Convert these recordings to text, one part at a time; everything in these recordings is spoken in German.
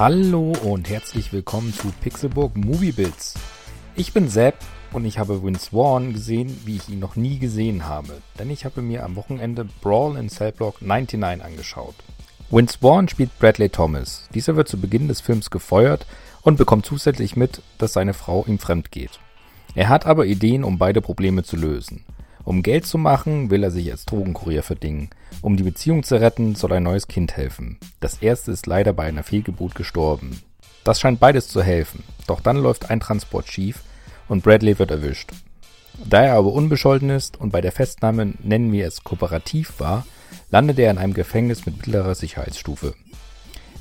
Hallo und herzlich willkommen zu Pixelburg Movie Bits. Ich bin Sepp und ich habe Vince Vaughn gesehen, wie ich ihn noch nie gesehen habe, denn ich habe mir am Wochenende Brawl in Cellblock 99 angeschaut. Vince Vaughn spielt Bradley Thomas. Dieser wird zu Beginn des Films gefeuert und bekommt zusätzlich mit, dass seine Frau ihm fremd geht. Er hat aber Ideen, um beide Probleme zu lösen. Um Geld zu machen, will er sich als Drogenkurier verdingen. Um die Beziehung zu retten, soll ein neues Kind helfen. Das erste ist leider bei einer Fehlgeburt gestorben. Das scheint beides zu helfen. Doch dann läuft ein Transport schief und Bradley wird erwischt. Da er aber unbescholten ist und bei der Festnahme, nennen wir es kooperativ war, landet er in einem Gefängnis mit mittlerer Sicherheitsstufe.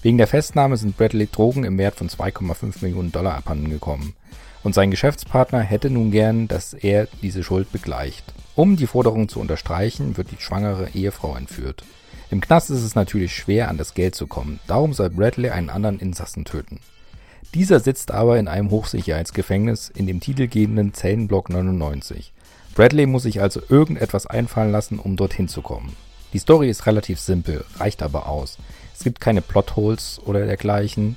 Wegen der Festnahme sind Bradley Drogen im Wert von 2,5 Millionen Dollar abhandengekommen. Und sein Geschäftspartner hätte nun gern, dass er diese Schuld begleicht. Um die Forderung zu unterstreichen, wird die schwangere Ehefrau entführt. Im Knast ist es natürlich schwer, an das Geld zu kommen. Darum soll Bradley einen anderen Insassen töten. Dieser sitzt aber in einem Hochsicherheitsgefängnis in dem titelgebenden Zellenblock 99. Bradley muss sich also irgendetwas einfallen lassen, um dorthin zu kommen. Die Story ist relativ simpel, reicht aber aus. Es gibt keine Plotholes oder dergleichen.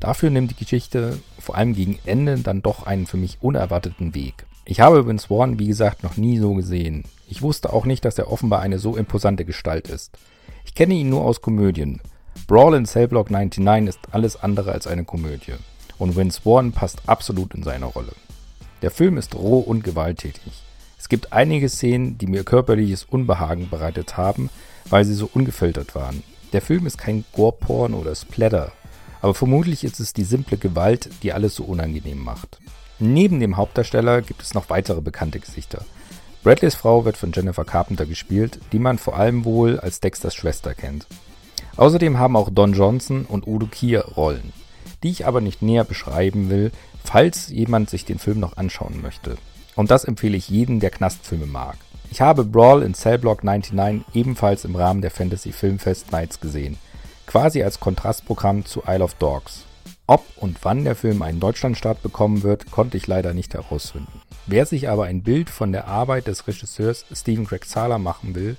Dafür nimmt die Geschichte vor allem gegen Ende dann doch einen für mich unerwarteten Weg. Ich habe Vince Vaughn, wie gesagt, noch nie so gesehen. Ich wusste auch nicht, dass er offenbar eine so imposante Gestalt ist. Ich kenne ihn nur aus Komödien. Brawl in Cellblock 99 ist alles andere als eine Komödie und Vince Vaughn passt absolut in seine Rolle. Der Film ist roh und gewalttätig. Es gibt einige Szenen, die mir körperliches Unbehagen bereitet haben, weil sie so ungefiltert waren. Der Film ist kein Gore-Porn oder Splatter, aber vermutlich ist es die simple Gewalt, die alles so unangenehm macht. Neben dem Hauptdarsteller gibt es noch weitere bekannte Gesichter. Bradleys Frau wird von Jennifer Carpenter gespielt, die man vor allem wohl als Dexters Schwester kennt. Außerdem haben auch Don Johnson und Udo Kier Rollen die ich aber nicht näher beschreiben will, falls jemand sich den Film noch anschauen möchte. Und das empfehle ich jedem, der Knastfilme mag. Ich habe Brawl in Cellblock 99 ebenfalls im Rahmen der Fantasy Filmfest Nights gesehen, quasi als Kontrastprogramm zu Isle of Dogs. Ob und wann der Film einen Deutschlandstart bekommen wird, konnte ich leider nicht herausfinden. Wer sich aber ein Bild von der Arbeit des Regisseurs Craig Sala machen will,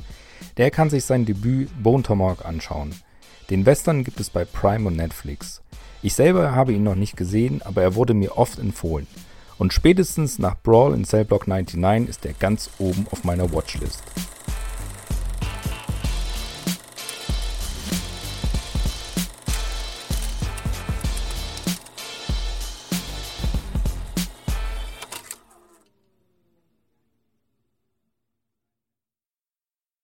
der kann sich sein Debüt Bone Tomahawk anschauen. Den Western gibt es bei Prime und Netflix. Ich selber habe ihn noch nicht gesehen, aber er wurde mir oft empfohlen. Und spätestens nach Brawl in Cellblock 99 ist er ganz oben auf meiner Watchlist.